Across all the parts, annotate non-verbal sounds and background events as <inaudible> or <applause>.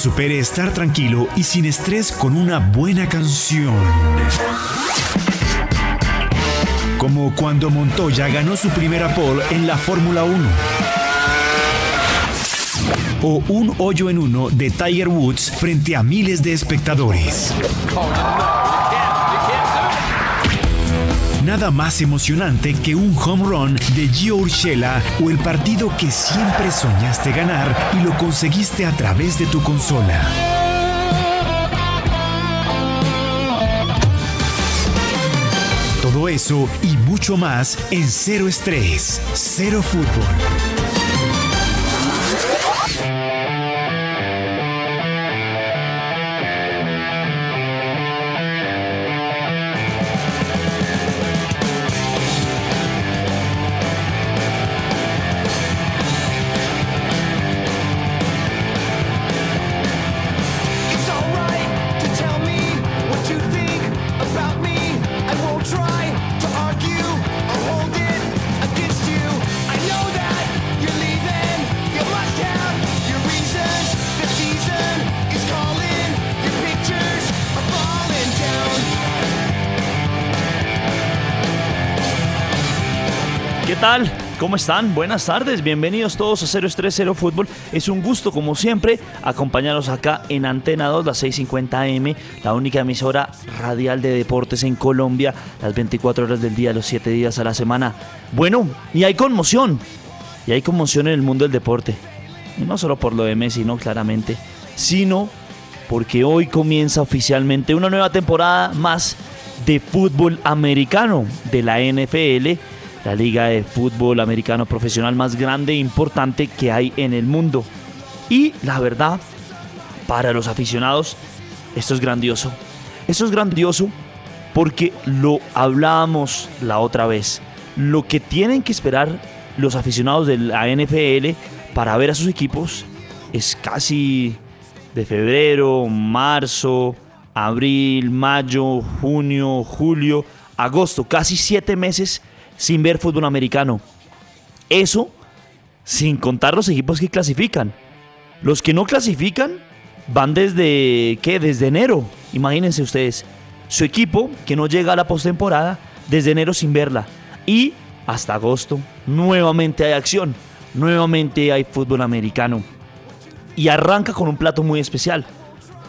supere estar tranquilo y sin estrés con una buena canción. Como cuando Montoya ganó su primera pole en la Fórmula 1. O un hoyo en uno de Tiger Woods frente a miles de espectadores. Nada más emocionante que un home run de Gio Urshela o el partido que siempre soñaste ganar y lo conseguiste a través de tu consola. Todo eso y mucho más en Cero Estrés, Cero Fútbol. ¿Cómo están? Buenas tardes, bienvenidos todos a 030 Fútbol. Es un gusto, como siempre, acompañarlos acá en Antena 2, la 650 AM, la única emisora radial de deportes en Colombia, las 24 horas del día, los 7 días a la semana. Bueno, y hay conmoción, y hay conmoción en el mundo del deporte. Y no solo por lo de Messi, no, claramente, sino porque hoy comienza oficialmente una nueva temporada más de fútbol americano de la NFL la liga de fútbol americano profesional más grande e importante que hay en el mundo. Y la verdad, para los aficionados, esto es grandioso. Esto es grandioso porque lo hablábamos la otra vez. Lo que tienen que esperar los aficionados de la NFL para ver a sus equipos es casi de febrero, marzo, abril, mayo, junio, julio, agosto, casi siete meses sin ver fútbol americano. Eso sin contar los equipos que clasifican. Los que no clasifican van desde, ¿qué? Desde enero. Imagínense ustedes. Su equipo que no llega a la postemporada desde enero sin verla. Y hasta agosto nuevamente hay acción. Nuevamente hay fútbol americano. Y arranca con un plato muy especial.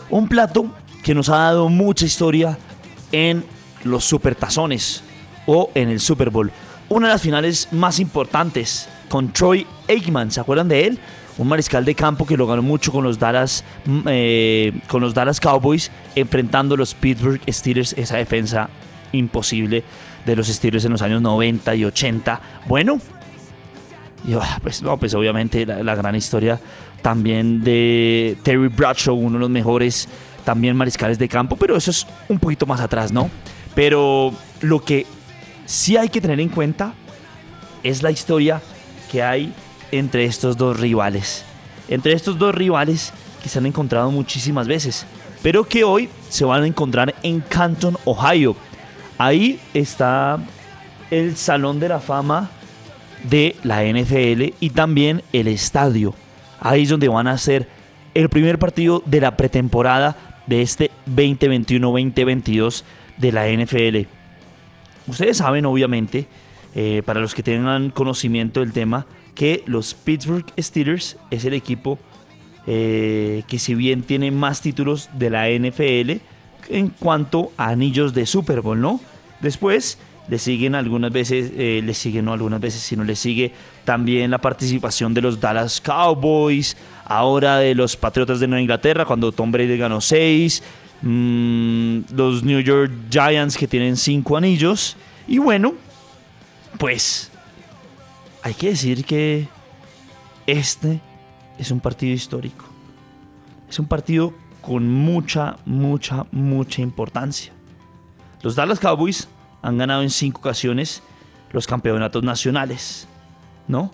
Un plato que nos ha dado mucha historia en los supertazones o en el Super Bowl. Una de las finales más importantes con Troy Aikman, ¿se acuerdan de él? Un mariscal de campo que lo ganó mucho con los Dallas, mm, eh, con los Dallas Cowboys, enfrentando a los Pittsburgh Steelers, esa defensa imposible de los Steelers en los años 90 y 80. Bueno, ah, pues, no, pues obviamente la, la gran historia también de Terry Bradshaw, uno de los mejores también mariscales de campo, pero eso es un poquito más atrás, ¿no? Pero lo que sí hay que tener en cuenta es la historia que hay entre estos dos rivales. Entre estos dos rivales que se han encontrado muchísimas veces, pero que hoy se van a encontrar en Canton, Ohio. Ahí está el Salón de la Fama de la NFL y también el estadio. Ahí es donde van a hacer el primer partido de la pretemporada de este 2021-2022 de la NFL. Ustedes saben, obviamente, eh, para los que tengan conocimiento del tema, que los Pittsburgh Steelers es el equipo eh, que si bien tiene más títulos de la NFL en cuanto a anillos de Super Bowl, ¿no? Después le siguen algunas veces, eh, le siguen no algunas veces, sino le sigue también la participación de los Dallas Cowboys, ahora de los Patriotas de Nueva Inglaterra, cuando Tom Brady ganó 6, Mm, los New York Giants que tienen cinco anillos. Y bueno, pues hay que decir que este es un partido histórico. Es un partido con mucha, mucha, mucha importancia. Los Dallas Cowboys han ganado en cinco ocasiones los campeonatos nacionales, ¿no?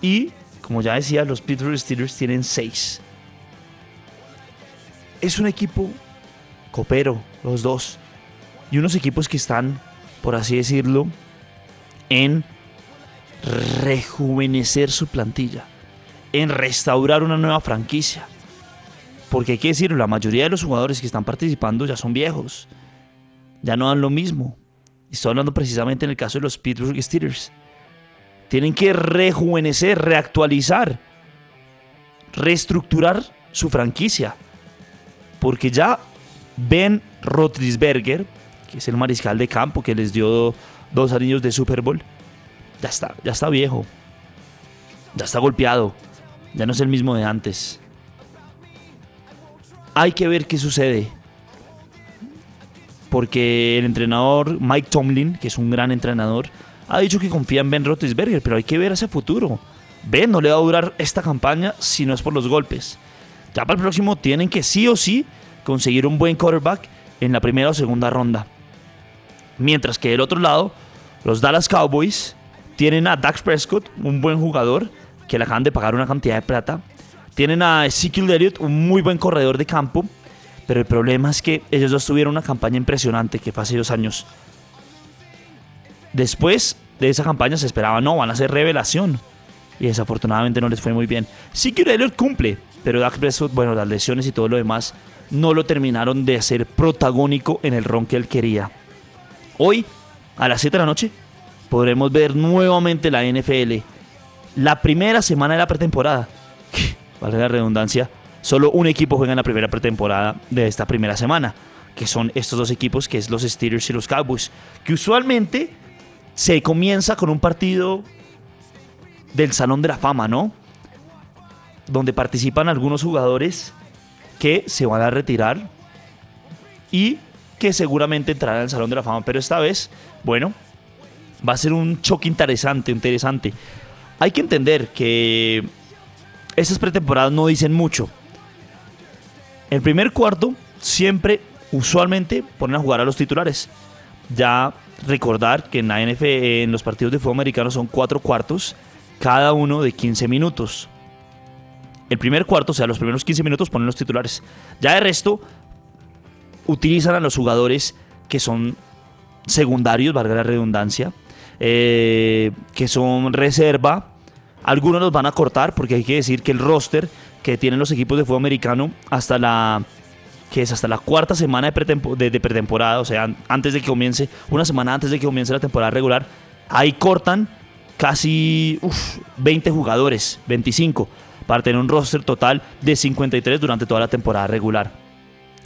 Y, como ya decía, los Pittsburgh Steelers tienen seis es un equipo copero, los dos. Y unos equipos que están, por así decirlo, en rejuvenecer su plantilla, en restaurar una nueva franquicia. Porque hay que decirlo, la mayoría de los jugadores que están participando ya son viejos. Ya no dan lo mismo. Estoy hablando precisamente en el caso de los Pittsburgh Steelers. Tienen que rejuvenecer, reactualizar, reestructurar su franquicia. Porque ya Ben Roethlisberger, que es el mariscal de campo que les dio dos anillos de Super Bowl, ya está, ya está viejo. Ya está golpeado. Ya no es el mismo de antes. Hay que ver qué sucede. Porque el entrenador Mike Tomlin, que es un gran entrenador, ha dicho que confía en Ben Roethlisberger, pero hay que ver ese futuro. Ben no le va a durar esta campaña si no es por los golpes. Ya para el próximo tienen que sí o sí conseguir un buen quarterback en la primera o segunda ronda. Mientras que del otro lado, los Dallas Cowboys tienen a Dax Prescott, un buen jugador, que le acaban de pagar una cantidad de plata. Tienen a Ezekiel Elliott, un muy buen corredor de campo. Pero el problema es que ellos dos tuvieron una campaña impresionante que fue hace dos años. Después de esa campaña se esperaba, no, van a ser revelación. Y desafortunadamente no les fue muy bien. Ezekiel Elliott cumple, pero Dax Prescott, bueno, las lesiones y todo lo demás no lo terminaron de hacer protagónico en el ron que él quería. Hoy, a las 7 de la noche, podremos ver nuevamente la NFL. La primera semana de la pretemporada. <laughs> Vale la redundancia. Solo un equipo juega en la primera pretemporada de esta primera semana. Que son estos dos equipos, que es los Steelers y los Cowboys. Que usualmente se comienza con un partido del Salón de la Fama, ¿no? Donde participan algunos jugadores que se van a retirar y que seguramente entrarán al Salón de la Fama. Pero esta vez, bueno, va a ser un choque interesante, interesante. Hay que entender que esas pretemporadas no dicen mucho. El primer cuarto siempre, usualmente, ponen a jugar a los titulares. Ya recordar que en la NFL, en los partidos de fútbol americano son cuatro cuartos, cada uno de 15 minutos. El primer cuarto, o sea, los primeros 15 minutos ponen los titulares. Ya de resto, utilizan a los jugadores que son secundarios, valga la redundancia, eh, que son reserva. Algunos los van a cortar porque hay que decir que el roster que tienen los equipos de fútbol americano hasta la que es hasta la cuarta semana de, pretemporada, o sea, antes de que comience, una semana antes de que comience la temporada regular, ahí cortan casi 20 jugadores, 25, para tener un roster total de 53 durante toda la temporada regular.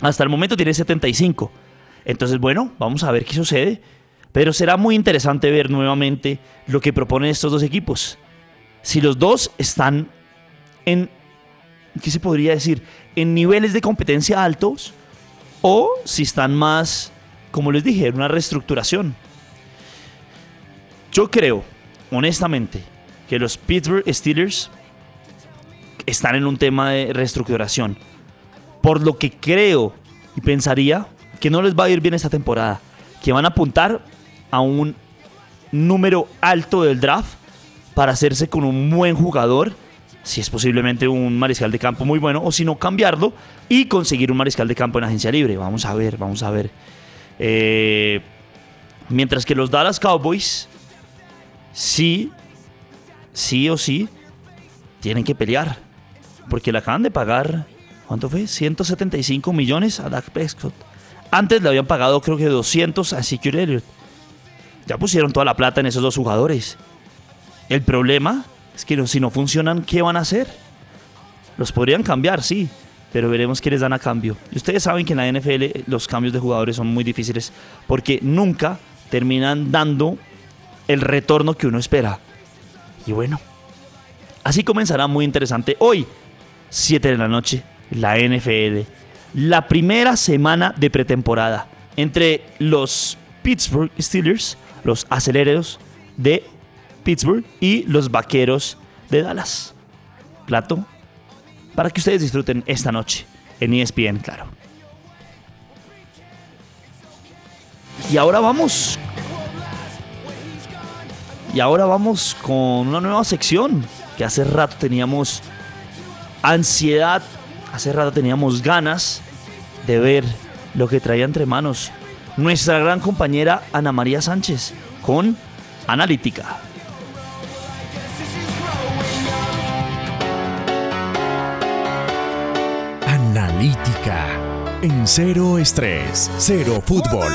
Hasta el momento tiene 75. Entonces, bueno, vamos a ver qué sucede. Pero será muy interesante ver nuevamente lo que proponen estos dos equipos. Si los dos están en, ¿qué se podría decir? En niveles de competencia altos o si están más, como les dije, en una reestructuración. Yo creo, honestamente, que los Pittsburgh Steelers están en un tema de reestructuración. Por lo que creo y pensaría que no les va a ir bien esta temporada. Que van a apuntar a un número alto del draft para hacerse con un buen jugador, si es posiblemente un mariscal de campo muy bueno, o si no cambiarlo y conseguir un mariscal de campo en agencia libre. Vamos a ver, vamos a ver. Eh, mientras que los Dallas Cowboys, sí, sí o sí, tienen que pelear. Porque le acaban de pagar, ¿cuánto fue? 175 millones a Dak Prescott. Antes le habían pagado creo que 200 a Secure Elliott. Ya pusieron toda la plata en esos dos jugadores. El problema es que si no funcionan, ¿qué van a hacer? Los podrían cambiar, sí, pero veremos qué les dan a cambio. Y ustedes saben que en la NFL los cambios de jugadores son muy difíciles porque nunca terminan dando el retorno que uno espera. Y bueno, así comenzará muy interesante hoy, 7 de la noche, la NFL. La primera semana de pretemporada entre los Pittsburgh Steelers los aceleros de Pittsburgh y los vaqueros de Dallas. Plato para que ustedes disfruten esta noche en ESPN, claro. Y ahora vamos. Y ahora vamos con una nueva sección que hace rato teníamos ansiedad, hace rato teníamos ganas de ver lo que traía entre manos nuestra gran compañera Ana María Sánchez con Analítica. Analítica Analítica. En cero estrés, cero fútbol.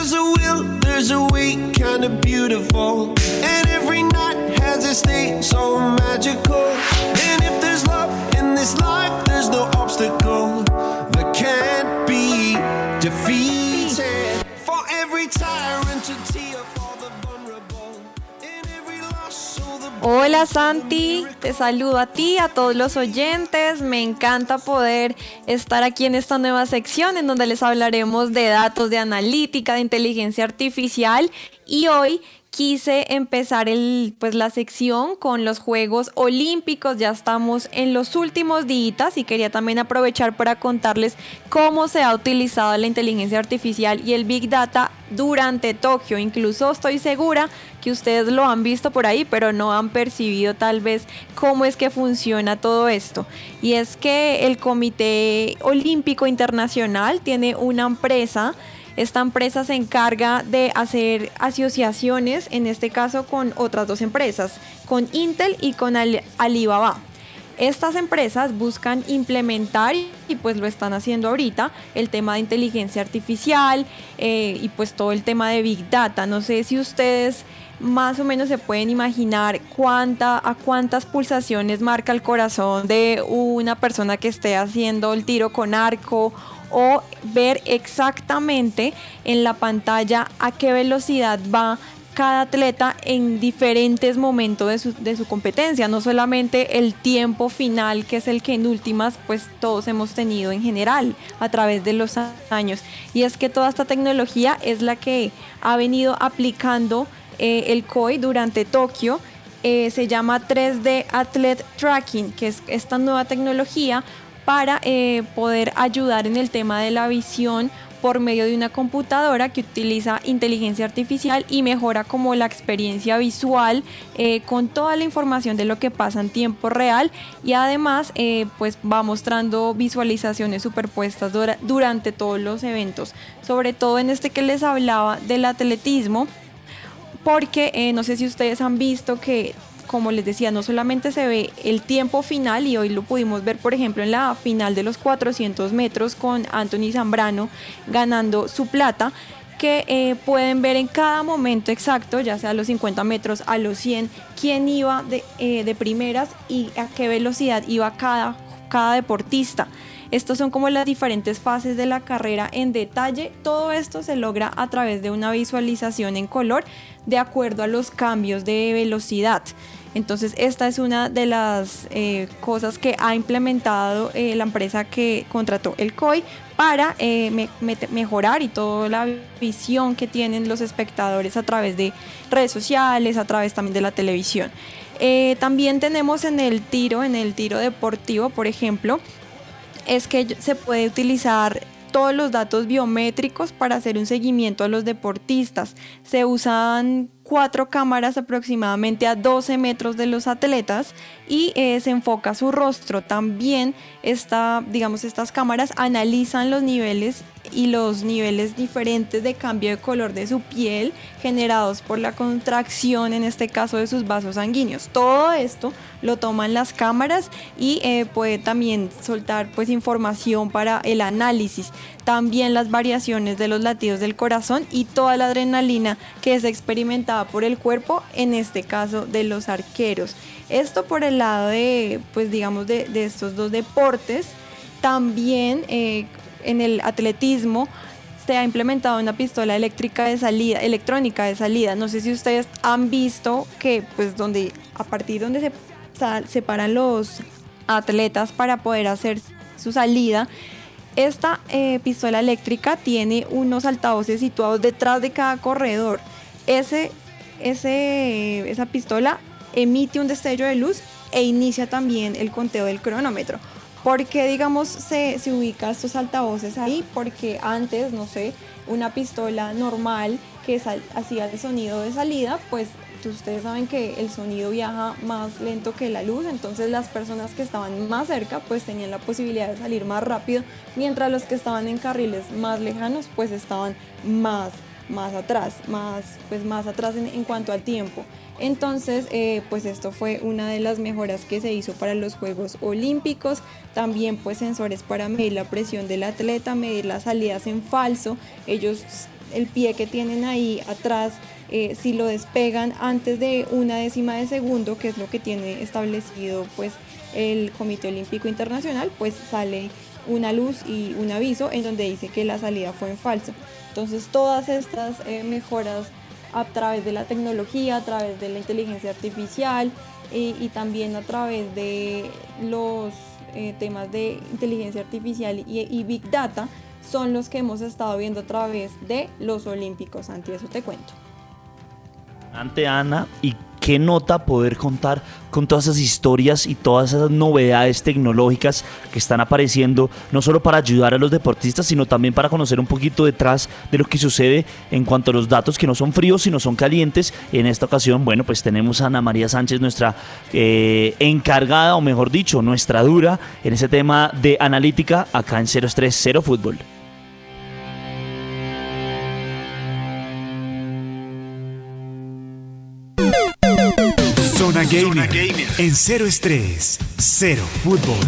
For every tyrant to tear for the vulnerable. In every loss, so the Hola Santi, te saludo a ti, a todos los oyentes. Me encanta poder estar aquí en esta nueva sección en donde les hablaremos de datos de analítica, de inteligencia artificial y hoy quise empezar el, pues, la sección con los Juegos Olímpicos. Ya estamos en los últimos días y quería también aprovechar para contarles cómo se ha utilizado la inteligencia artificial y el Big Data durante Tokio. Incluso estoy segura que ustedes lo han visto por ahí, pero no han percibido tal vez cómo es que funciona todo esto. Y es que el Comité Olímpico Internacional tiene una empresa esta empresa se encarga de hacer asociaciones, en este caso con otras dos empresas, con Intel y con Alibaba. Estas empresas buscan implementar, y pues lo están haciendo ahorita, el tema de inteligencia artificial eh, y pues todo el tema de Big Data. No sé si ustedes más o menos se pueden imaginar cuánta, a cuántas pulsaciones marca el corazón de una persona que esté haciendo el tiro con arco o ver exactamente en la pantalla a qué velocidad va cada atleta en diferentes momentos de su, de su, competencia, no solamente el tiempo final, que es el que en últimas pues todos hemos tenido en general a través de los años. Y es que toda esta tecnología es la que ha venido aplicando eh, el COI durante Tokio. Eh, se llama 3D Athlete Tracking, que es esta nueva tecnología para eh, poder ayudar en el tema de la visión por medio de una computadora que utiliza inteligencia artificial y mejora como la experiencia visual eh, con toda la información de lo que pasa en tiempo real. Y además eh, pues va mostrando visualizaciones superpuestas dura durante todos los eventos. Sobre todo en este que les hablaba del atletismo porque no sé si ustedes han visto que como les decía, no solamente se ve el tiempo final y hoy lo pudimos ver, por ejemplo, en la final de los 400 metros con Anthony Zambrano ganando su plata, que eh, pueden ver en cada momento exacto, ya sea a los 50 metros, a los 100, quién iba de, eh, de primeras y a qué velocidad iba cada, cada deportista. Estos son como las diferentes fases de la carrera en detalle. Todo esto se logra a través de una visualización en color de acuerdo a los cambios de velocidad. Entonces esta es una de las eh, cosas que ha implementado eh, la empresa que contrató el COI para eh, me, me, mejorar y toda la visión que tienen los espectadores a través de redes sociales, a través también de la televisión. también tenemos en el tiro, en el tiro deportivo, por ejemplo, es que se puede utilizar todos los datos biométricos para hacer un seguimiento a los deportistas. Se usan cuatro cámaras aproximadamente a 12 metros de los atletas y eh, se enfoca su rostro. También esta, digamos, estas cámaras analizan los niveles y los niveles diferentes de cambio de color de su piel generados por la contracción, en este caso de sus vasos sanguíneos. Todo esto lo toman las cámaras y eh, puede también soltar pues información para el análisis. También las variaciones de los latidos del corazón y toda la adrenalina que es experimentada por el cuerpo, en este caso de los arqueros. Esto por el lado de, pues digamos, de, estos dos deportes. También eh, en el atletismo se ha implementado una pistola eléctrica de salida, electrónica de salida. No sé si ustedes han visto que pues donde a partir donde se separan los atletas para poder hacer su salida, esta eh, pistola eléctrica tiene unos altavoces situados detrás de cada corredor. Ese, esa pistola emite un destello de luz e inicia también el conteo del cronómetro. ¿Por qué, digamos, se, se ubica estos altavoces ahí? Porque antes, no sé, una pistola normal que hacía el sonido de salida, pues ustedes saben que el sonido viaja más lento que la luz, entonces las personas que estaban más cerca pues tenían la posibilidad de salir más rápido, mientras los que estaban en carriles más lejanos pues estaban más más atrás, más, pues más atrás en cuanto al tiempo. Entonces, eh, pues esto fue una de las mejoras que se hizo para los Juegos Olímpicos. También pues sensores para medir la presión del atleta, medir las salidas en falso. Ellos, el pie que tienen ahí atrás, eh, si lo despegan antes de una décima de segundo, que es lo que tiene establecido pues el Comité Olímpico Internacional, pues sale una luz y un aviso en donde dice que la salida fue en falso. Entonces todas estas eh, mejoras a través de la tecnología, a través de la inteligencia artificial eh, y también a través de los eh, temas de inteligencia artificial y, y Big Data son los que hemos estado viendo a través de los Olímpicos. Santi, eso te cuento. Ante Ana, y qué nota poder contar con todas esas historias y todas esas novedades tecnológicas que están apareciendo, no solo para ayudar a los deportistas, sino también para conocer un poquito detrás de lo que sucede en cuanto a los datos que no son fríos, sino son calientes. En esta ocasión, bueno, pues tenemos a Ana María Sánchez, nuestra eh, encargada, o mejor dicho, nuestra dura en ese tema de analítica acá en 030 Fútbol. Zona Gamer, en Cero Estrés, Cero Fútbol.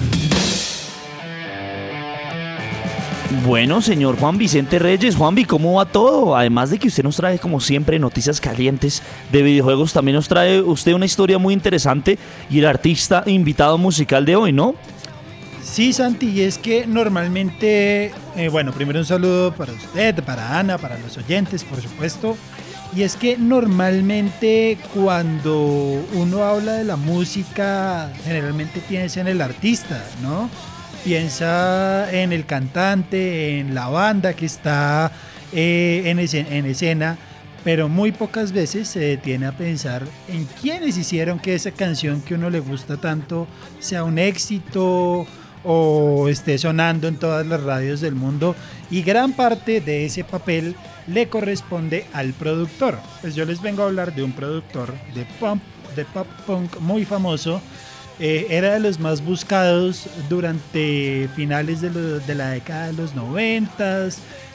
Bueno, señor Juan Vicente Reyes, Juanvi, ¿cómo va todo? Además de que usted nos trae, como siempre, noticias calientes de videojuegos, también nos trae usted una historia muy interesante y el artista invitado musical de hoy, ¿no? Sí, Santi, y es que normalmente, eh, bueno, primero un saludo para usted, para Ana, para los oyentes, por supuesto. Y es que normalmente cuando uno habla de la música, generalmente piensa en el artista, ¿no? Piensa en el cantante, en la banda que está eh, en, escena, en escena, pero muy pocas veces se detiene a pensar en quiénes hicieron que esa canción que uno le gusta tanto sea un éxito o esté sonando en todas las radios del mundo y gran parte de ese papel le corresponde al productor. Pues yo les vengo a hablar de un productor de pop, de pop punk muy famoso. Eh, era de los más buscados durante finales de, de la década de los 90,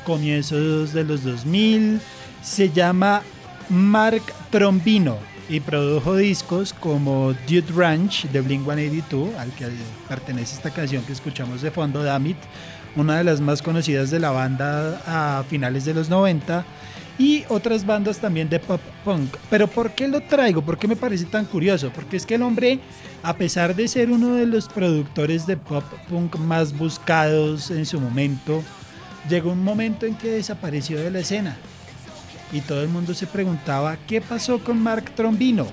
comienzos de los 2000. Se llama Mark Trombino y produjo discos como Dude Ranch de Blink 182, al que pertenece esta canción que escuchamos de fondo, Damit, una de las más conocidas de la banda a finales de los 90 y otras bandas también de pop punk. Pero ¿por qué lo traigo? ¿Por qué me parece tan curioso? Porque es que el hombre, a pesar de ser uno de los productores de pop punk más buscados en su momento, llegó un momento en que desapareció de la escena. Y todo el mundo se preguntaba, ¿qué pasó con Mark Trombino?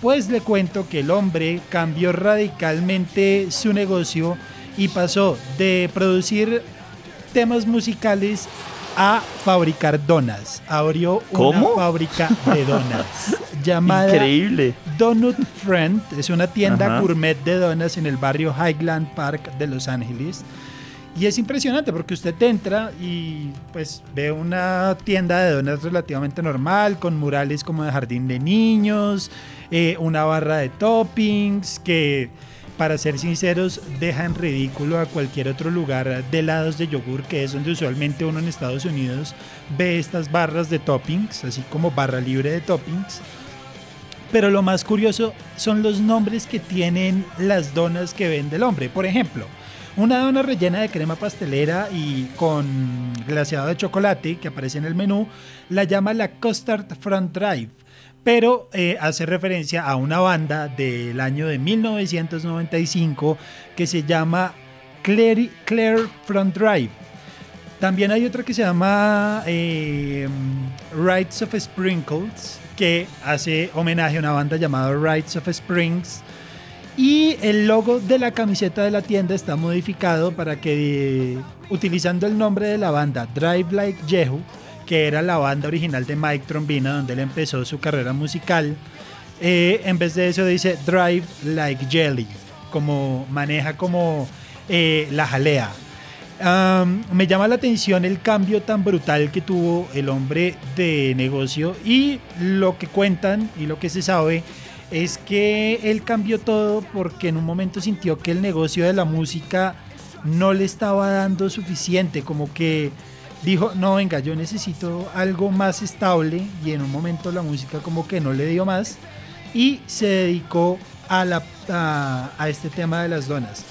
Pues le cuento que el hombre cambió radicalmente su negocio y pasó de producir temas musicales a fabricar donas. Abrió ¿Cómo? una fábrica de donas <laughs> llamada Increíble. Donut Friend. Es una tienda Ajá. gourmet de donas en el barrio Highland Park de Los Ángeles. Y es impresionante porque usted entra y pues ve una tienda de donas relativamente normal, con murales como de jardín de niños, eh, una barra de toppings que, para ser sinceros, deja en ridículo a cualquier otro lugar de helados de yogur, que es donde usualmente uno en Estados Unidos ve estas barras de toppings, así como barra libre de toppings. Pero lo más curioso son los nombres que tienen las donas que vende el hombre. Por ejemplo, una dona rellena de crema pastelera y con glaseado de chocolate que aparece en el menú la llama la Custard Front Drive, pero eh, hace referencia a una banda del año de 1995 que se llama Claire, Claire Front Drive. También hay otra que se llama eh, Rights of Sprinkles, que hace homenaje a una banda llamada Rights of Springs. Y el logo de la camiseta de la tienda está modificado para que, utilizando el nombre de la banda Drive Like Jehu, que era la banda original de Mike Trombina, donde él empezó su carrera musical, eh, en vez de eso dice Drive Like Jelly, como maneja como eh, la jalea. Me llama la atención el cambio tan brutal que tuvo el hombre de negocio y lo que cuentan y lo que se sabe es que él cambió todo porque en un momento sintió que el negocio de la música no le estaba dando suficiente, como que dijo, no, venga, yo necesito algo más estable y en un momento la música como que no le dio más y se dedicó a, este tema de las donas.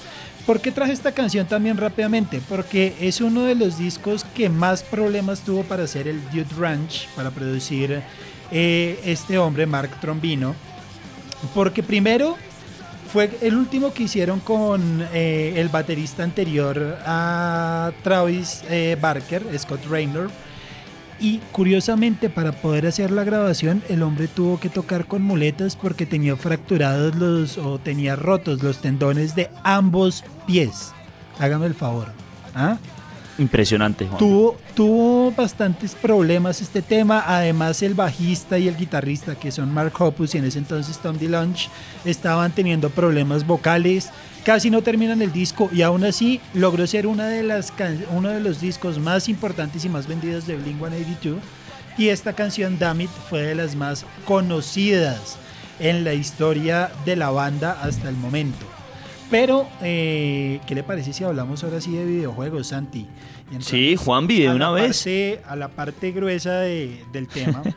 ¿Por qué traje esta canción también rápidamente? Porque es uno de los discos que más problemas tuvo para hacer el Dude Ranch, para producir eh, este hombre, Mark Trombino. Porque primero fue el último que hicieron con eh, el baterista anterior a Travis eh, Barker, Scott Raynor. Y curiosamente, para poder hacer la grabación, el hombre tuvo que tocar con muletas porque tenía fracturados los o tenía rotos los tendones de ambos pies. Hágame el favor. ¿Ah? Impresionante, Juan. Tuvo, tuvo bastantes problemas este tema. Además, el bajista y el guitarrista, que son Mark Hoppus y en ese entonces Tom DeLonge, estaban teniendo problemas vocales. Casi no terminan el disco y aún así logró ser una de las uno de los discos más importantes y más vendidos de Blink 182. Y esta canción, Damn It, fue de las más conocidas en la historia de la banda hasta el momento. Pero, eh, ¿qué le parece si hablamos ahora sí de videojuegos, Santi? Sí, Juanvi, de una vez. parte- a la parte gruesa de- del tema. <laughs>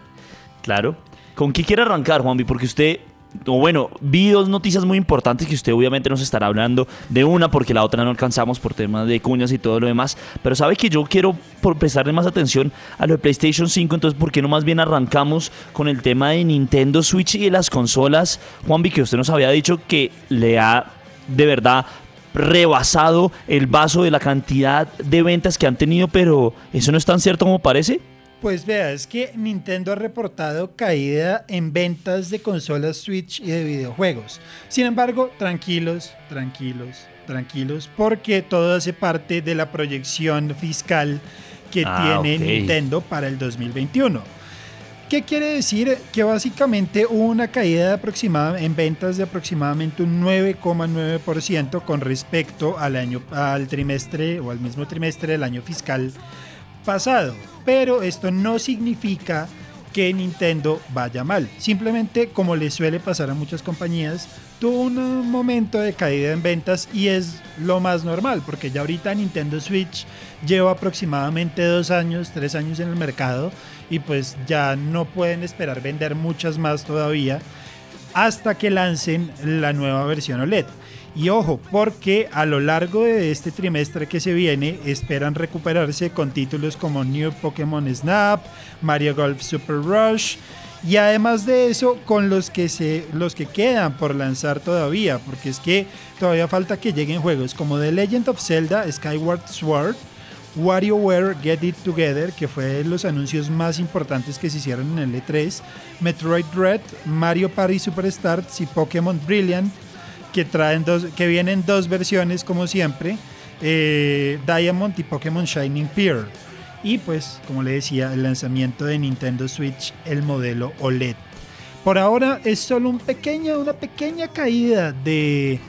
Claro. ¿Con qué quiere arrancar, Juanvi? Porque usted, o bueno, vi dos noticias muy importantes que usted obviamente nos estará hablando de una porque la otra no alcanzamos por temas de cuñas y todo lo demás. Pero sabe que yo quiero por prestarle más atención a lo de PlayStation 5, entonces ¿por qué no más bien arrancamos con el tema de Nintendo Switch y de las consolas? Juanvi, que usted nos había dicho que le ha de verdad rebasado el vaso de la cantidad de ventas que han tenido, pero ¿eso no es tan cierto como parece? Pues vea, es que Nintendo ha reportado caída en ventas de consolas Switch y de videojuegos. Sin embargo, tranquilos, tranquilos, tranquilos, porque todo hace parte de la proyección fiscal que Ah, tiene. Nintendo para el 2021. ¿Qué quiere decir? Que básicamente hubo una caída de aproximada- en ventas de aproximadamente un 9,9% con respecto al año al trimestre o al mismo trimestre del año fiscal pasado. Pero esto no significa que Nintendo vaya mal. Simplemente, como le suele pasar a muchas compañías, tuvo un momento de caída en ventas y es lo más normal, porque ya ahorita Nintendo Switch lleva aproximadamente dos años, tres años en el mercado y pues ya no pueden esperar vender muchas más todavía hasta que lancen la nueva versión OLED. Y ojo, porque a lo largo de este trimestre que se viene esperan recuperarse con títulos como New Pokémon Snap, Mario Golf Super Rush y además de eso con los que se los que quedan por lanzar todavía, porque es que todavía falta que lleguen juegos como The Legend of Zelda Skyward Sword, WarioWare Get It Together, que fue de los anuncios más importantes que se hicieron en el E3, Metroid Dread, Mario Party Superstars y Pokémon Brilliant, que traen dos, que vienen dos versiones como siempre, eh, Diamond y Pokémon Shining Pearl. Y pues, como le decía, el lanzamiento de Nintendo Switch, el modelo OLED. Por ahora es solo una pequeña caída de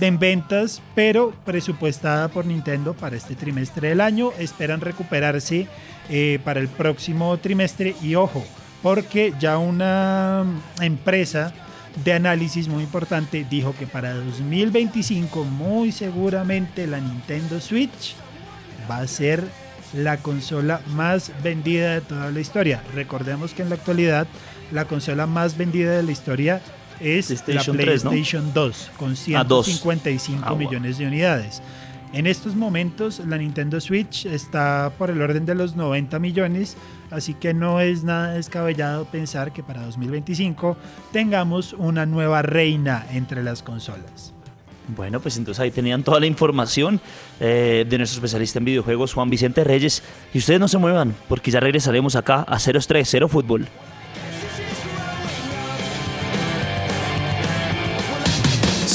en ventas, pero presupuestada por Nintendo para este trimestre del año. Esperan recuperarse eh, para el próximo trimestre y ojo, porque ya una empresa de análisis muy importante dijo que para 2025 muy seguramente la Nintendo Switch va a ser la consola más vendida de toda la historia. Recordemos que en la actualidad la consola más vendida de la historia es PlayStation la 3, ¿no? PlayStation 2 con Ah, dos. 155 Ah, wow. millones de unidades. En estos momentos la Nintendo Switch está por el orden de los 90 millones, así que no es nada descabellado pensar que para 2025 tengamos una nueva reina entre las consolas. Bueno, pues entonces ahí tenían toda la información eh, de nuestro especialista en videojuegos, Juan Vicente Reyes. Y ustedes no se muevan, porque ya regresaremos acá a 030 Fútbol.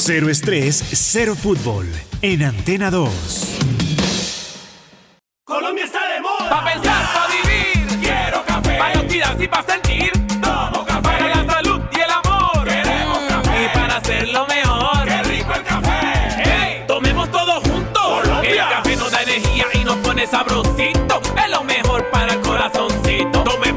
Cero estrés, cero fútbol. En Antena 2. Colombia está de moda. Pa' pensar, pa' vivir. Quiero café. Para actividad y pa' sentir. Tomo café. Para la salud y el amor. Queremos café. Y para hacerlo mejor. Qué rico el café. Hey, tomemos todos juntos. Colombia. El café nos da energía y nos pone sabrosito. Es lo mejor para el corazoncito. Tomémonos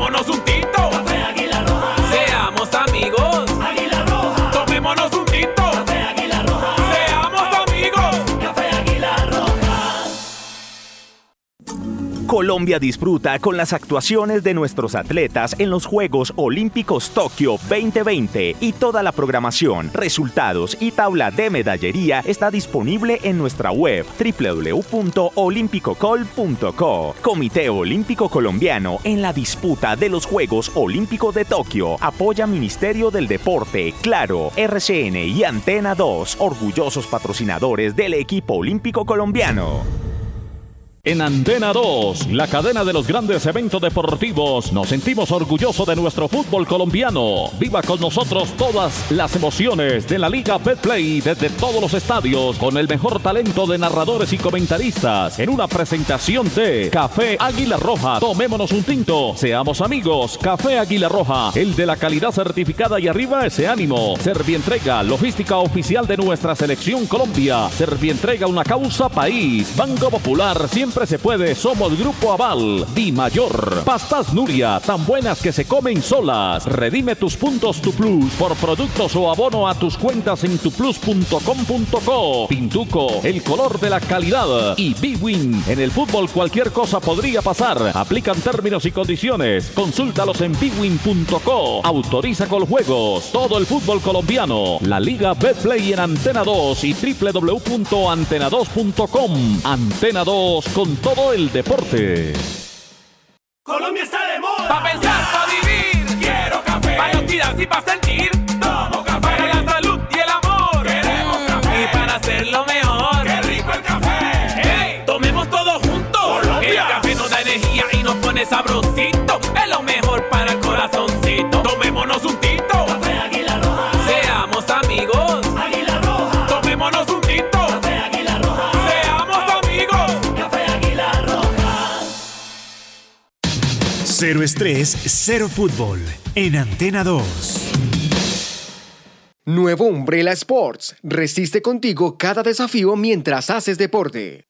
Colombia disfruta con las actuaciones de nuestros atletas en los Juegos Olímpicos Tokio 2020 y toda la programación, resultados y tabla de medallería está disponible en nuestra web www.olimpicocol.co. Comité Olímpico Colombiano en la disputa de los Juegos Olímpicos de Tokio. Apoya Ministerio del Deporte, Claro, RCN y Antena 2, orgullosos patrocinadores del equipo olímpico colombiano. En Antena 2, la cadena de los grandes eventos deportivos, nos sentimos orgullosos de nuestro fútbol colombiano. Viva con nosotros todas las emociones de la Liga Betplay desde todos los estadios con el mejor talento de narradores y comentaristas en una presentación de Café Águila Roja. Tomémonos un tinto, seamos amigos. Café Águila Roja, el de la calidad certificada y arriba ese ánimo. Servientrega, logística oficial de nuestra selección Colombia. Servientrega, una causa país. Banco Popular, siempre se puede. Somos Grupo Aval. Di Mayor. Pastas Nuria, tan buenas que se comen solas. Redime tus puntos Tu Plus por productos o abono a tus cuentas en tuplus.com.co. Pintuco, el color de la calidad. Y Bwin. En el fútbol cualquier cosa podría pasar. Aplican términos y condiciones. Consúltalos en bwin.co. Autoriza con juegos. Todo el fútbol colombiano. La Liga Betplay en Antena 2 y www.antena2.com. Antena 2 con todo el deporte. Colombia está de moda. Pa' pensar, pa' vivir. Quiero café. Pa' actividad y pa' sentir. Cero estrés, cero fútbol. En Antena 2. Nuevo Umbrella Sports. Resiste contigo cada desafío mientras haces deporte.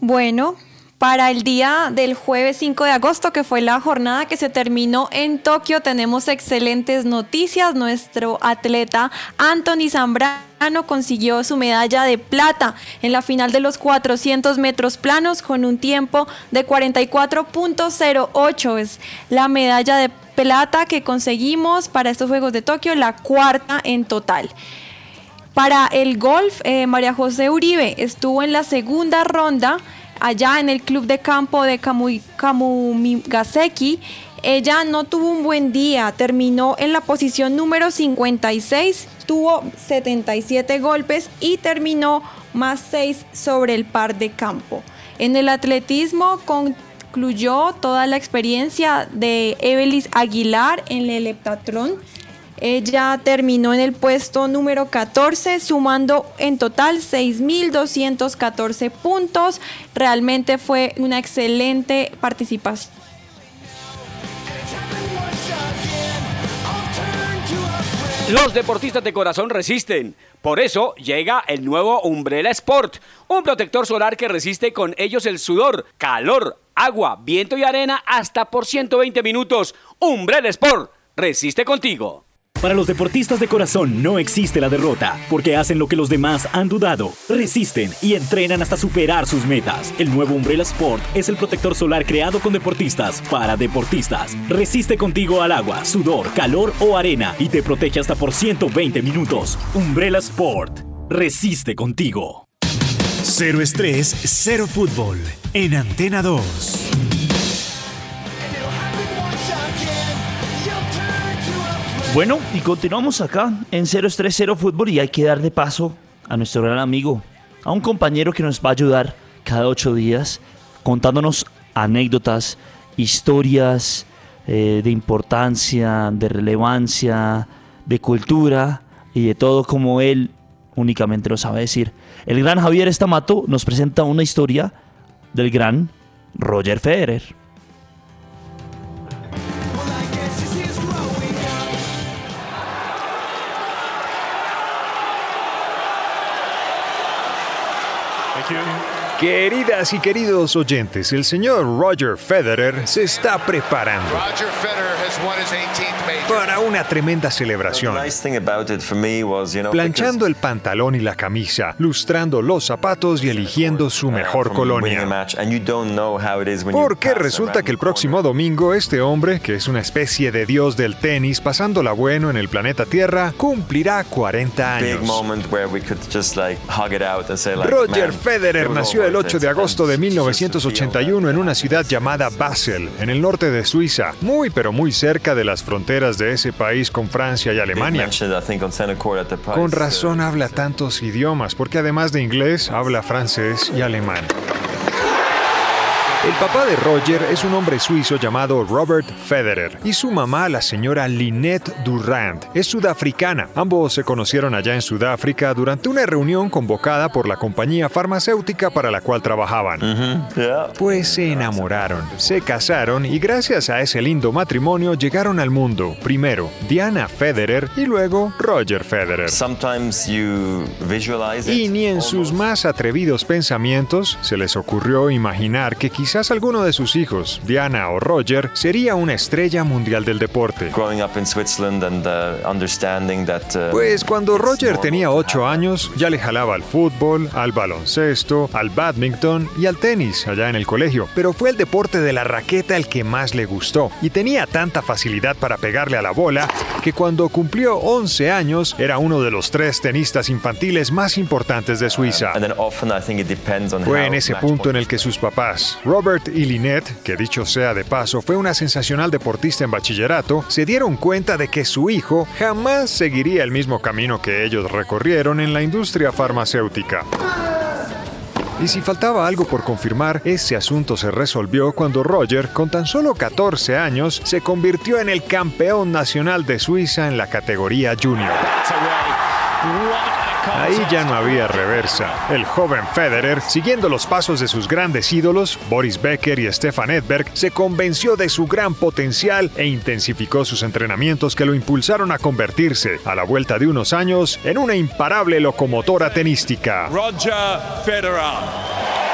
Bueno, para el día del jueves 5 de agosto, que fue la jornada que se terminó en Tokio, tenemos excelentes noticias. Nuestro atleta Anthony Zambrano consiguió su medalla de plata en la final de los 400 metros planos con un tiempo de 44.08. Es la medalla de plata que conseguimos para estos Juegos de Tokio, la cuarta en total. Para el golf, eh, María José Uribe estuvo en la segunda ronda allá en el club de campo de Kamumigaseki. Ella no tuvo un buen día, terminó en la posición número 56, tuvo 77 golpes y terminó más 6 sobre el par de campo. En el atletismo concluyó toda la experiencia de Evelis Aguilar en el heptatlón. Ella terminó en el puesto número 14, sumando en total 6.214 puntos. Realmente fue una excelente participación. Los deportistas de corazón resisten. Por eso llega el nuevo Umbrella Sport, un protector solar que resiste con ellos el sudor, calor, agua, viento y arena hasta por 120 minutos. Umbrella Sport, resiste contigo. Para los deportistas de corazón no existe la derrota, porque hacen lo que los demás han dudado, resisten y entrenan hasta superar sus metas. El nuevo Umbrella Sport es el protector solar creado con deportistas para deportistas. Resiste contigo al agua, sudor, calor o arena y te protege hasta por 120 minutos. Umbrella Sport. Resiste contigo. Cero estrés, cero fútbol. En Antena 2. Bueno, y continuamos acá en 030 Fútbol y hay que dar de paso a nuestro gran amigo, a un compañero que nos va a ayudar cada ocho días contándonos anécdotas, historias eh, de importancia, de relevancia, de cultura y de todo como él únicamente lo sabe decir. El gran Javier Estamato nos presenta una historia del gran Roger Federer. Queridas y queridos oyentes, el señor Roger Federer se está preparando. Roger Federer has para una tremenda celebración. Planchando el pantalón y la camisa, lustrando los zapatos y eligiendo su mejor colonia. Porque resulta que el próximo domingo este hombre, que es una especie de dios del tenis, pasándola bueno en el planeta Tierra, cumplirá 40 años. Roger Federer nació el 8 de agosto de 1981 en una ciudad llamada Basel, en el norte de Suiza, muy pero muy cerca de las fronteras de ese país con Francia y Alemania. Con razón habla tantos idiomas, porque además de inglés habla francés y alemán. El papá de Roger es un hombre suizo llamado Robert Federer y su mamá, la señora Lynette Durand, es sudafricana. Ambos se conocieron allá en Sudáfrica durante una reunión convocada por la compañía farmacéutica para la cual trabajaban. Pues se enamoraron, se casaron y gracias a ese lindo matrimonio llegaron al mundo. Primero Diana Federer y luego Roger Federer. Y ni en sus más atrevidos pensamientos se les ocurrió imaginar que quizás alguno de sus hijos, Diana o Roger, sería una estrella mundial del deporte. Pues cuando Roger tenía 8 años, ya le jalaba al fútbol, al baloncesto, al badminton y al tenis allá en el colegio. Pero fue el deporte de la raqueta el que más le gustó y tenía tanta facilidad para pegarle a la bola que cuando cumplió 11 años era uno de los tres tenistas infantiles más importantes de Suiza. Fue en ese punto en el que sus papás, Robert y Lynette, que dicho sea de paso fue una sensacional deportista en bachillerato, se dieron cuenta de que su hijo jamás seguiría el mismo camino que ellos recorrieron en la industria farmacéutica. Y si faltaba algo por confirmar, ese asunto se resolvió cuando Roger, con tan solo 14 años, se convirtió en el campeón nacional de Suiza en la categoría junior. Ahí ya no había reversa. El joven Federer, siguiendo los pasos de sus grandes ídolos, Boris Becker y Stefan Edberg, se convenció de su gran potencial e intensificó sus entrenamientos que lo impulsaron a convertirse, a la vuelta de unos años, en una imparable locomotora tenística. Roger Federer.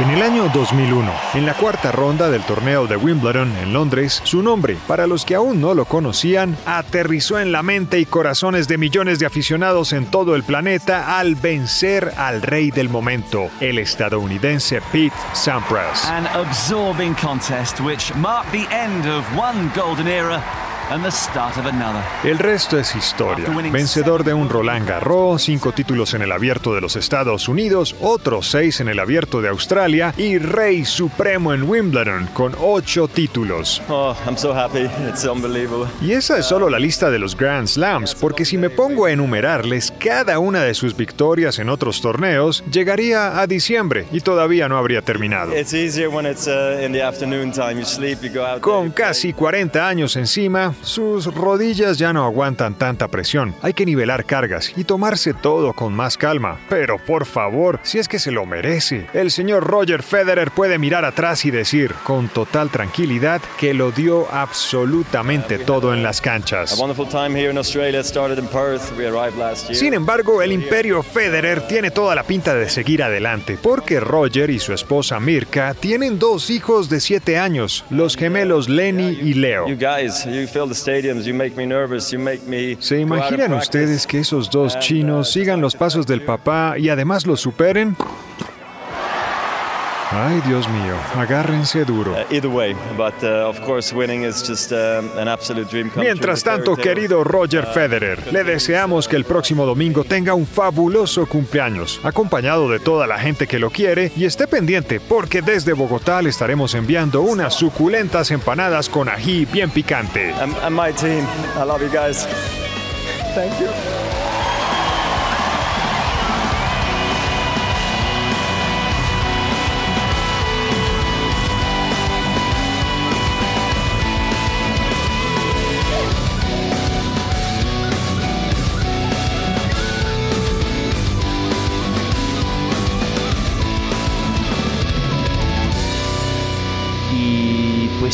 En el año 2001, en la cuarta ronda del torneo de Wimbledon en Londres, su nombre, para los que aún no lo conocían, aterrizó en la mente y corazones de millones de aficionados en todo el planeta al vencer al rey del momento, el estadounidense Pete Sampras. An absorbing contest which marked the end of one golden era and the start of another. El resto es historia. Vencedor de un Roland Garros, cinco títulos en el Abierto de los Estados Unidos, otros seis en el Abierto de Australia y Rey Supremo en Wimbledon con ocho títulos. Oh, I'm so happy. It's unbelievable. Y esa es solo la lista de los Grand Slams, porque si me pongo a enumerarles cada una de sus victorias en otros torneos, llegaría a diciembre y todavía no habría terminado. It's easier when it's uh, in the afternoon time. You sleep, you go out. Con casi 40 años encima, sus rodillas ya no aguantan tanta presión. Hay que nivelar cargas y tomarse todo con más calma. Pero por favor, si es que se lo merece, el señor Roger Federer puede mirar atrás y decir con total tranquilidad que lo dio absolutamente todo en las canchas. Sin embargo, el imperio Federer tiene toda la pinta de seguir adelante, porque Roger y su esposa Mirka tienen dos hijos de 7 años, los gemelos Lenny y Leo. You guys, you fill the stadiums. You make me nervous. You make me. ¿Se imaginan ustedes que esos dos chinos sigan los pasos del papá y además los superen? Ay, Dios mío, agárrense duro. Uh, either way, but uh, of course, winning is just an absolute dream come Mientras tanto, querido Roger Federer, le deseamos que el próximo domingo tenga un fabuloso cumpleaños, acompañado de toda la gente que lo quiere y esté pendiente porque desde Bogotá le estaremos enviando unas suculentas empanadas con ají bien picante. And, and my team, I love you guys. Thank you.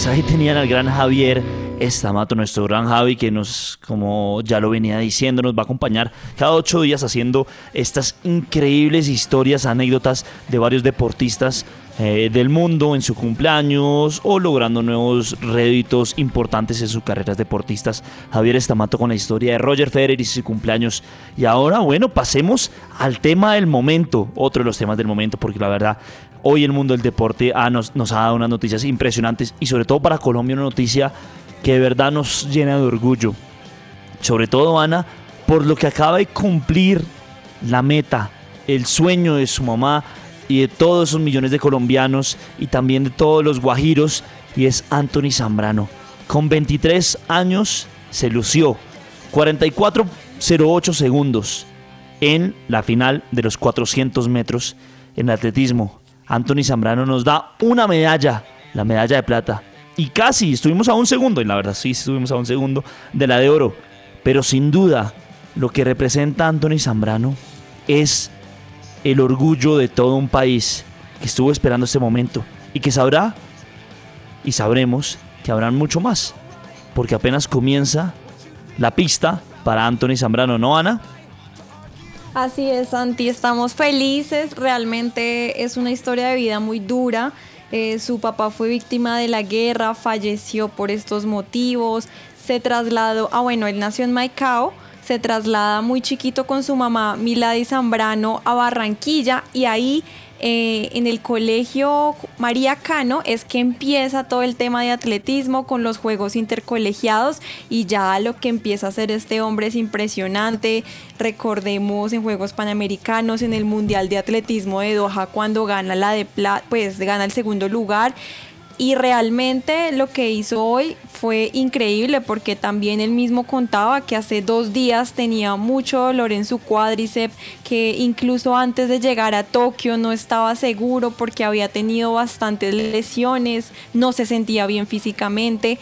Pues ahí tenían al gran Javier Estamato, nuestro gran Javi, que nos, como ya lo venía diciendo, nos va a acompañar cada ocho días haciendo estas increíbles historias, anécdotas de varios deportistas eh, del mundo en su cumpleaños o logrando nuevos réditos importantes en sus carreras deportistas. Javier Estamato con la historia de Roger Federer y su cumpleaños. Y ahora, bueno, pasemos al tema del momento, otro de los temas del momento, porque la verdad, hoy el mundo del deporte ah, nos, nos ha dado unas noticias impresionantes y sobre todo para Colombia una noticia que de verdad nos llena de orgullo. Sobre todo, Ana, por lo que acaba de cumplir la meta, el sueño de su mamá y de todos esos millones de colombianos y también de todos los guajiros, y es Anthony Zambrano. Con 23 años se lució 44.08 segundos en la final de los 400 metros en atletismo. Anthony Zambrano nos da una medalla, la medalla de plata. Y casi estuvimos a un segundo, y la verdad sí estuvimos a un segundo de la de oro. Pero sin duda, lo que representa Anthony Zambrano es el orgullo de todo un país que estuvo esperando este momento y que sabrá y sabremos que habrán mucho más, porque apenas comienza la pista para Anthony Zambrano, ¿no, Ana? Así es, Santi, estamos felices, realmente es una historia de vida muy dura. Eh, su papá fue víctima de la guerra, falleció por estos motivos, se trasladó, ah bueno, él nació en Maicao, se traslada muy chiquito con su mamá Milady Zambrano a Barranquilla y ahí eh, en el colegio María Cano es que empieza todo el tema de atletismo con los juegos intercolegiados y ya lo que empieza a hacer este hombre es impresionante. Recordemos en Juegos Panamericanos, en el Mundial de Atletismo de Doha cuando gana la de plata, pues gana el segundo lugar y realmente lo que hizo hoy fue increíble porque también él mismo contaba que hace dos días tenía mucho dolor en su cuádriceps, que incluso antes de llegar a Tokio no estaba seguro porque había tenido bastantes lesiones, no se sentía bien físicamente.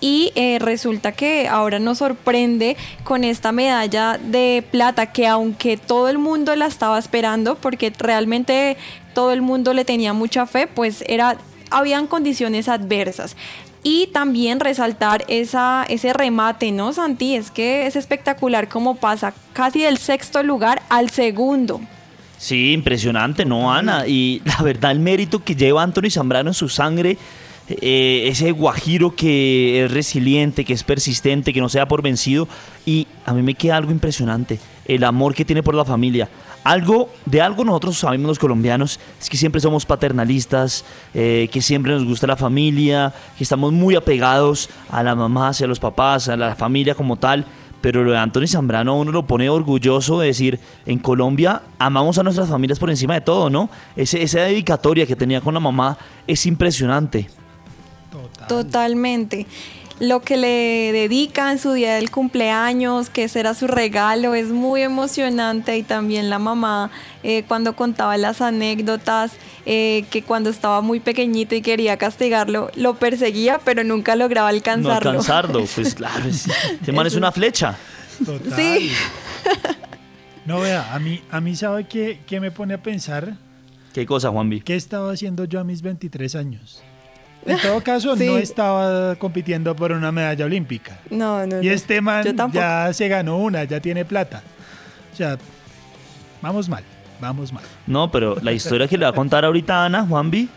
Y eh, resulta que ahora nos sorprende con esta medalla de plata que aunque todo el mundo la estaba esperando porque realmente todo el mundo le tenía mucha fe, pues era habían condiciones adversas. Y también resaltar esa, ese remate, ¿no, Santi? Es que es espectacular cómo pasa casi del sexto lugar al segundo. Sí, impresionante, ¿no, Ana? Y la verdad, el mérito que lleva Anthony Zambrano en su sangre, eh, ese guajiro que es resiliente, que es persistente, que no se da por vencido. Y a mí me queda algo impresionante, el amor que tiene por la familia. Algo, de algo nosotros sabemos los colombianos, es que siempre somos paternalistas, eh, que siempre nos gusta la familia, que estamos muy apegados a la mamá, hacia los papás, a la familia como tal. Pero lo de Anthony Zambrano uno lo pone orgulloso de decir, en Colombia amamos a nuestras familias por encima de todo, ¿no? Ese, esa dedicatoria que tenía con la mamá es impresionante. Totalmente lo que le dedica en su día del cumpleaños, que será su regalo, es muy emocionante y también la mamá eh, cuando contaba las anécdotas, eh, que cuando estaba muy pequeñito y quería castigarlo, lo perseguía pero nunca lograba alcanzarlo. No alcanzarlo, <laughs> pues claro, ese man es una flecha. Total. Sí. <laughs> No, vea, a mí, a mí ¿sabe qué, qué me pone a pensar? ¿Qué cosa, Juanvi? ¿Qué estaba haciendo yo a mis 23 años? En todo caso, no <laughs> estaba compitiendo por una medalla olímpica. No, no. Y este man ya se ganó una, ya tiene plata. O sea, vamos mal, vamos mal. No, pero la historia que le va a contar ahorita Ana, Juanvi,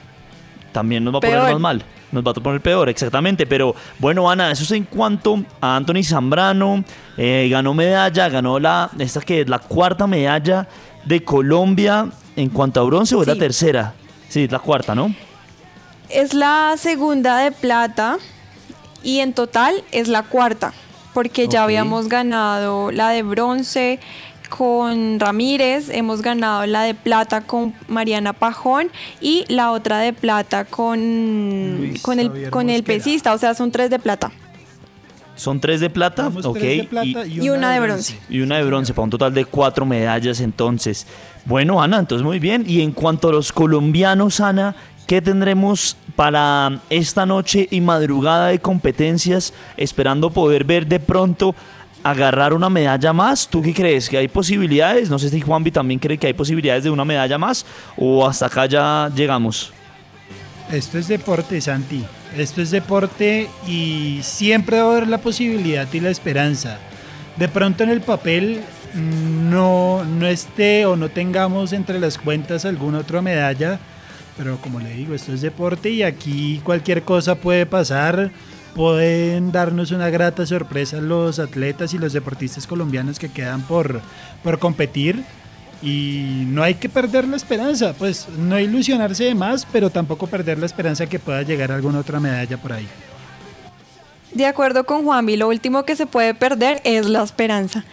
también nos va a poner más mal. Nos va a poner peor, exactamente. Pero bueno, Ana, eso es en cuanto a Anthony Zambrano. Eh, ganó medalla, ganó la, esta que es la cuarta medalla de Colombia en cuanto a bronce o es la tercera. Sí, la cuarta, ¿no? Es la segunda de plata y en total es la cuarta, porque ya habíamos ganado la de bronce con Ramírez, hemos ganado la de plata con Mariana Pajón y la otra de plata con, con el, con el pesista, o sea, son tres de plata. Son tres de plata, ok. y, una, de bronce. Y una de bronce, para un total de cuatro medallas entonces. Bueno, Ana, entonces muy bien. Y en cuanto a los colombianos, Ana, ¿Qué tendremos para esta noche y madrugada de competencias? Esperando poder ver de pronto agarrar una medalla más. ¿Tú qué crees? ¿Que hay posibilidades? No sé si Juanvi también cree que hay posibilidades de una medalla más o hasta acá ya llegamos. Esto es deporte, Santi. Esto es deporte y siempre va a haber la posibilidad y la esperanza. De pronto en el papel no, no esté o no tengamos entre las cuentas alguna otra medalla, pero como le digo, esto es deporte y aquí cualquier cosa puede pasar. Pueden darnos una grata sorpresa los atletas y los deportistas colombianos que quedan por, por competir. Y no hay que perder la esperanza, pues no ilusionarse de más, pero tampoco perder la esperanza que pueda llegar alguna otra medalla por ahí. De acuerdo con Juanvi, lo último que se puede perder es la esperanza.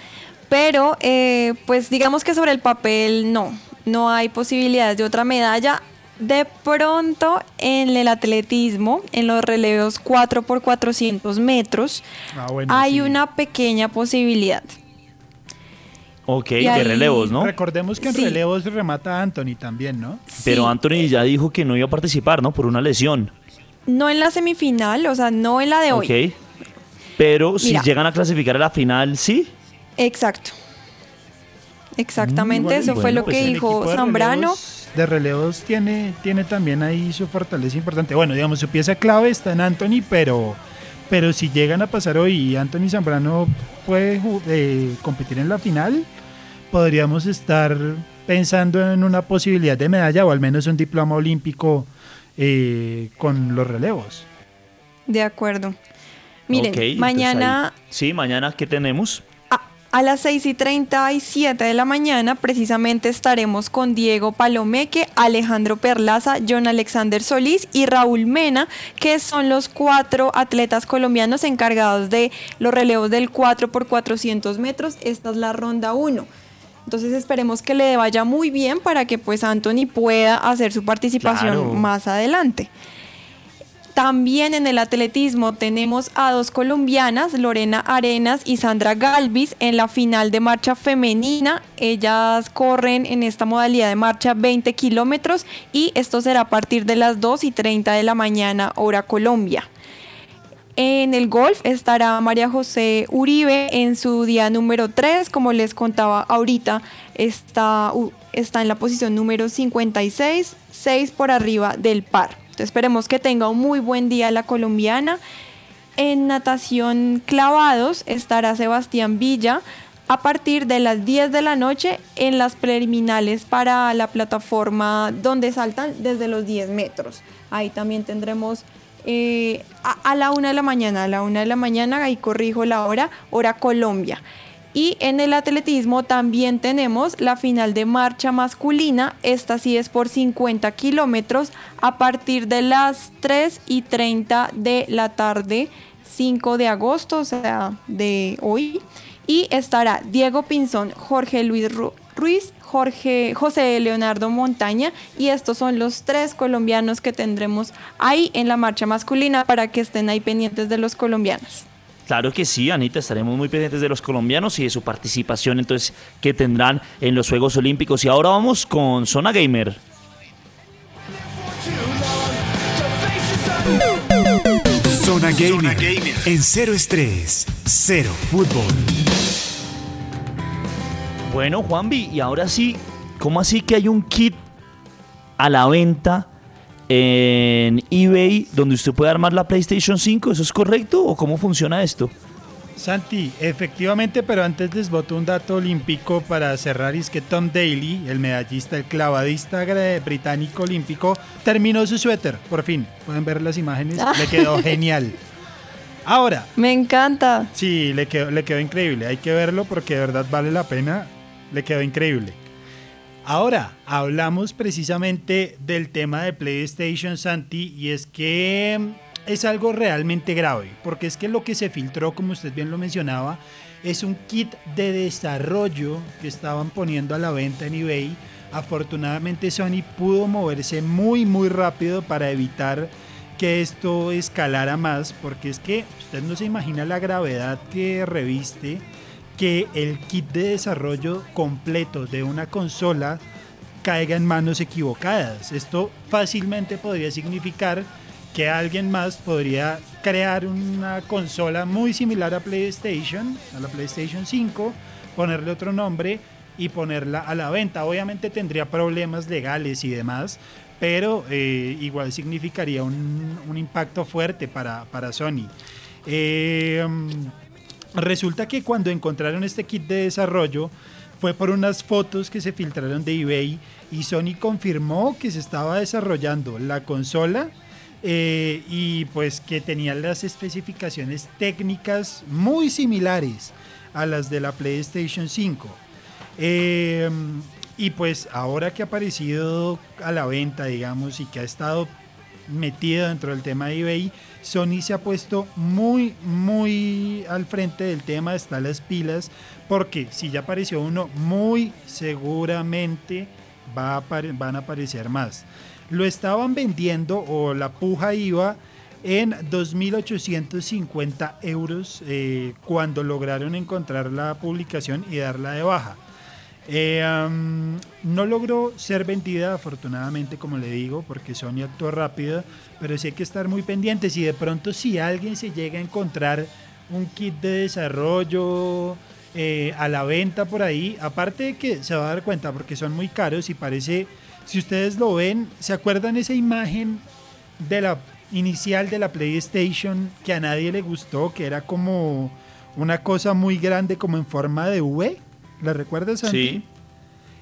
Pero, eh, pues digamos que sobre el papel no, no hay posibilidades de otra medalla. De pronto, en el atletismo, en los relevos 4 por 400 metros, Ah, bueno, hay sí. una pequeña posibilidad. Ok, Y de ahí- relevos, ¿no? Recordemos que en Sí. relevos remata Anthony también, ¿no? Pero Anthony ya dijo que no iba a participar, ¿no? Por una lesión. No en la semifinal, o sea, no en la de hoy. Ok. Pero si llegan a clasificar a la final, sí. Exacto. Exactamente, Bueno, eso fue lo pues que el dijo Zambrano. relevos- De relevos tiene, tiene también ahí su fortaleza importante. Bueno, digamos, su pieza clave está en Anthony, pero, pero si llegan a pasar hoy y Anthony Zambrano puede eh, competir en la final, podríamos estar pensando en una posibilidad de medalla o al menos un diploma olímpico eh, con los relevos. De acuerdo. Miren, mañana Sí, mañana, ¿qué tenemos? A las 6 y 37 de la mañana precisamente estaremos con Diego Palomeque, Alejandro Perlaza, John Alexander Solís y Raúl Mena, que son los cuatro atletas colombianos encargados de los relevos del 4 por 400 metros. Esta es la ronda 1. Entonces esperemos que le vaya muy bien para que pues Anthony pueda hacer su participación Claro. más adelante. También en el atletismo tenemos a dos colombianas, Lorena Arenas y Sandra Galvis, en la final de marcha femenina. Ellas corren en esta modalidad de marcha 20 kilómetros y esto será a partir de las 2 y 30 de la mañana, hora Colombia. En el golf estará María José Uribe en su día número 3, como les contaba ahorita, está, está en la posición número 56, 6 por arriba del par. Esperemos que tenga un muy buen día la colombiana. En natación clavados estará Sebastián Villa a partir de las 10 de la noche en las preliminares para la plataforma donde saltan desde los 10 metros. Ahí también tendremos eh, a, a la 1 de la mañana, a la 1 de la mañana, ahí corrijo la hora, hora Colombia. Y en el atletismo también tenemos la final de marcha masculina. Esta sí es por 50 kilómetros a partir de las 3 y 30 de la tarde, 5 de agosto, o sea, de hoy. Y estará Diego Pinzón, Jorge Luis Ru- Ruiz, Jorge, José Leonardo Montaña. Y estos son los tres colombianos que tendremos ahí en la marcha masculina para que estén ahí pendientes de los colombianos. Claro que sí, Anita, estaremos muy pendientes de los colombianos y de su participación entonces que tendrán en los Juegos Olímpicos. Y ahora vamos con Zona Gamer. Zona Gamer. En cero estrés, cero fútbol. Bueno, Juanvi, y ahora sí, ¿cómo así que hay un kit a la venta en eBay donde usted puede armar la PlayStation 5? ¿Eso es correcto o cómo funciona esto? Santi, efectivamente, pero antes les boto un dato olímpico para cerrar, y es que Tom Daly, el medallista, el clavadista británico olímpico, terminó su suéter, por fin. Pueden ver las imágenes, <laughs> le quedó genial. Ahora, Me encanta. sí, le quedó, le quedó increíble, hay que verlo porque de verdad vale la pena, le quedó increíble. Ahora, hablamos precisamente del tema de PlayStation Santi y es que mm, es algo realmente grave, porque es que lo que se filtró, como usted bien lo mencionaba, es un kit de desarrollo que estaban poniendo a la venta en eBay. Afortunadamente Sony pudo moverse muy muy rápido para evitar que esto escalara más, porque es que usted no se imagina la gravedad que reviste que el kit de desarrollo completo de una consola caiga en manos equivocadas. Esto fácilmente podría significar que alguien más podría crear una consola muy similar a PlayStation, a la PlayStation 5, ponerle otro nombre y ponerla a la venta. Obviamente tendría problemas legales y demás, pero eh, igual significaría un, impacto fuerte para, para Sony. Eh, Resulta que cuando encontraron este kit de desarrollo fue por unas fotos que se filtraron de eBay y Sony confirmó que se estaba desarrollando la consola eh, y pues que tenía las especificaciones técnicas muy similares a las de la PlayStation 5. Eh, y pues ahora que ha aparecido a la venta, digamos, y que ha estado metido dentro del tema de eBay, Sony se ha puesto muy, muy al frente del tema, está las pilas, porque si ya apareció uno, muy seguramente va van a aparecer más. Lo estaban vendiendo o la puja iba en 2.850 euros eh, cuando lograron encontrar la publicación y darla de baja. Eh, no logró ser vendida, afortunadamente, como le digo, porque Sony actuó rápido, pero sí hay que estar muy pendientes. Y de pronto, si alguien se llega a encontrar un kit de desarrollo eh, a la venta por ahí, aparte de que se va a dar cuenta porque son muy caros y parece, si ustedes lo ven, ¿se acuerdan esa imagen de la inicial de la PlayStation que a nadie le gustó, que era como una cosa muy grande, como en forma de V? ¿La recuerdas, Santi? Sí.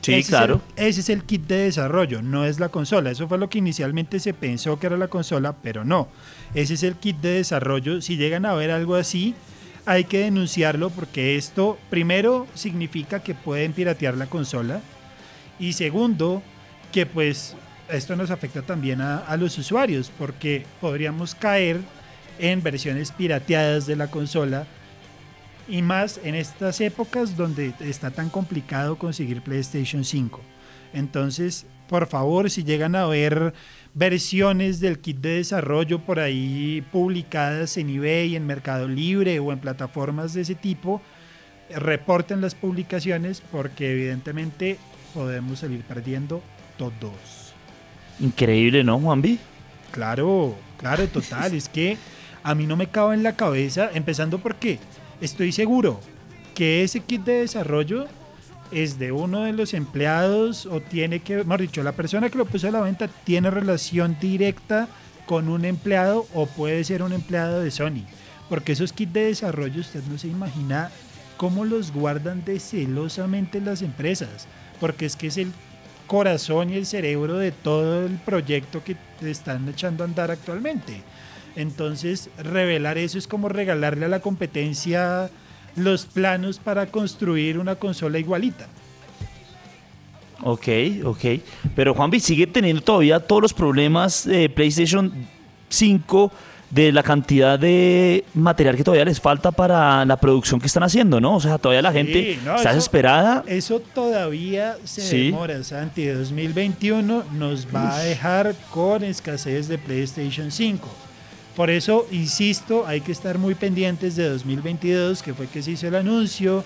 Sí, claro. ese es el kit de desarrollo, no es la consola. Eso fue lo que inicialmente se pensó que era la consola, pero no. Ese es el kit de desarrollo. Si llegan a ver algo así, hay que denunciarlo porque esto, primero, significa que pueden piratear la consola. Y segundo, que pues esto nos afecta también a, a los usuarios porque podríamos caer en versiones pirateadas de la consola y más en estas épocas donde está tan complicado conseguir PlayStation 5. Entonces, por favor, si llegan a ver versiones del kit de desarrollo por ahí publicadas en eBay, en Mercado Libre o en plataformas de ese tipo, reporten las publicaciones porque evidentemente podemos salir perdiendo todos. Increíble, ¿no, Juanvi? Claro, claro, total. <laughs> es que a mí no me cabe en la cabeza, empezando porque estoy seguro que ese kit de desarrollo es de uno de los empleados o tiene que, mejor dicho, la persona que lo puso a la venta tiene relación directa con un empleado o puede ser un empleado de Sony. Porque esos kits de desarrollo usted no se imagina cómo los guardan de celosamente las empresas. Porque es que es el corazón y el cerebro de todo el proyecto que están echando a andar actualmente. Entonces, revelar eso es como regalarle a la competencia los planos para construir una consola igualita. Ok, ok. Pero Juanvi sigue teniendo todavía todos los problemas de PlayStation 5 de la cantidad de material que todavía les falta para la producción que están haciendo, ¿no? O sea, todavía la gente está eso, desesperada. Eso todavía se Sí. demora, Santi. 2021 nos va a dejar con escasez de PlayStation 5. Por eso, insisto, hay que estar muy pendientes de 2022, que fue que se hizo el anuncio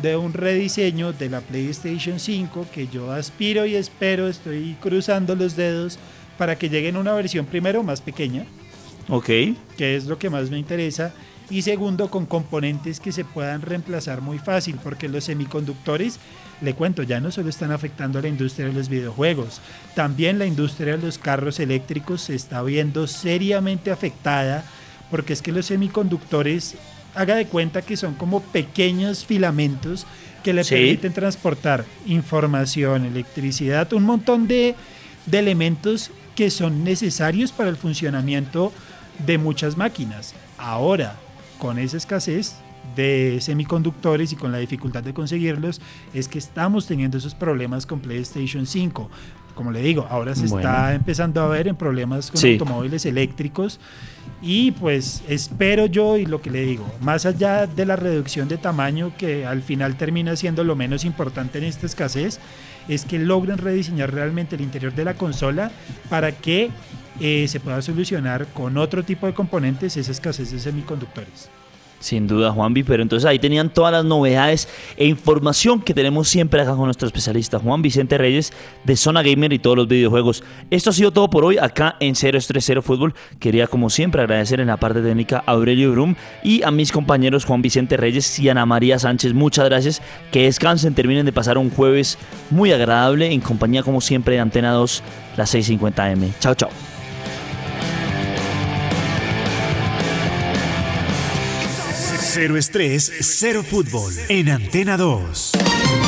de un rediseño de la PlayStation 5, que yo aspiro y espero, estoy cruzando los dedos para que llegue en una versión primero más pequeña, Ok. que es lo que más me interesa, y segundo con componentes que se puedan reemplazar muy fácil, porque los semiconductores, le cuento, ya no solo están afectando a la industria de los videojuegos, también la industria de los carros eléctricos se está viendo seriamente afectada, porque es que los semiconductores, haga de cuenta que son como pequeños filamentos que le Sí. permiten transportar información, electricidad, un montón de, de elementos que son necesarios para el funcionamiento de muchas máquinas. Ahora, con esa escasez de semiconductores y con la dificultad de conseguirlos, es que estamos teniendo esos problemas con PlayStation 5. Como le digo, ahora se Bueno. está empezando a ver en problemas con Sí. automóviles eléctricos y pues espero yo y lo que le digo, más allá de la reducción de tamaño que al final termina siendo lo menos importante en esta escasez, es que logren rediseñar realmente el interior de la consola para que eh, se pueda solucionar con otro tipo de componentes esa escasez de semiconductores. Sin duda, Juanvi, pero entonces ahí tenían todas las novedades e información que tenemos siempre acá con nuestro especialista Juan Vicente Reyes de Zona Gamer y todos los videojuegos. Esto ha sido todo por hoy acá en 030 Fútbol. Quería, como siempre, agradecer en la parte técnica a Aurelio Brum y a mis compañeros Juan Vicente Reyes y Ana María Sánchez. Muchas gracias. Que descansen, terminen de pasar un jueves muy agradable en compañía, como siempre, de Antena 2, las 6:50 M. Chao, chao. Cero estrés, cero fútbol en Antena 2.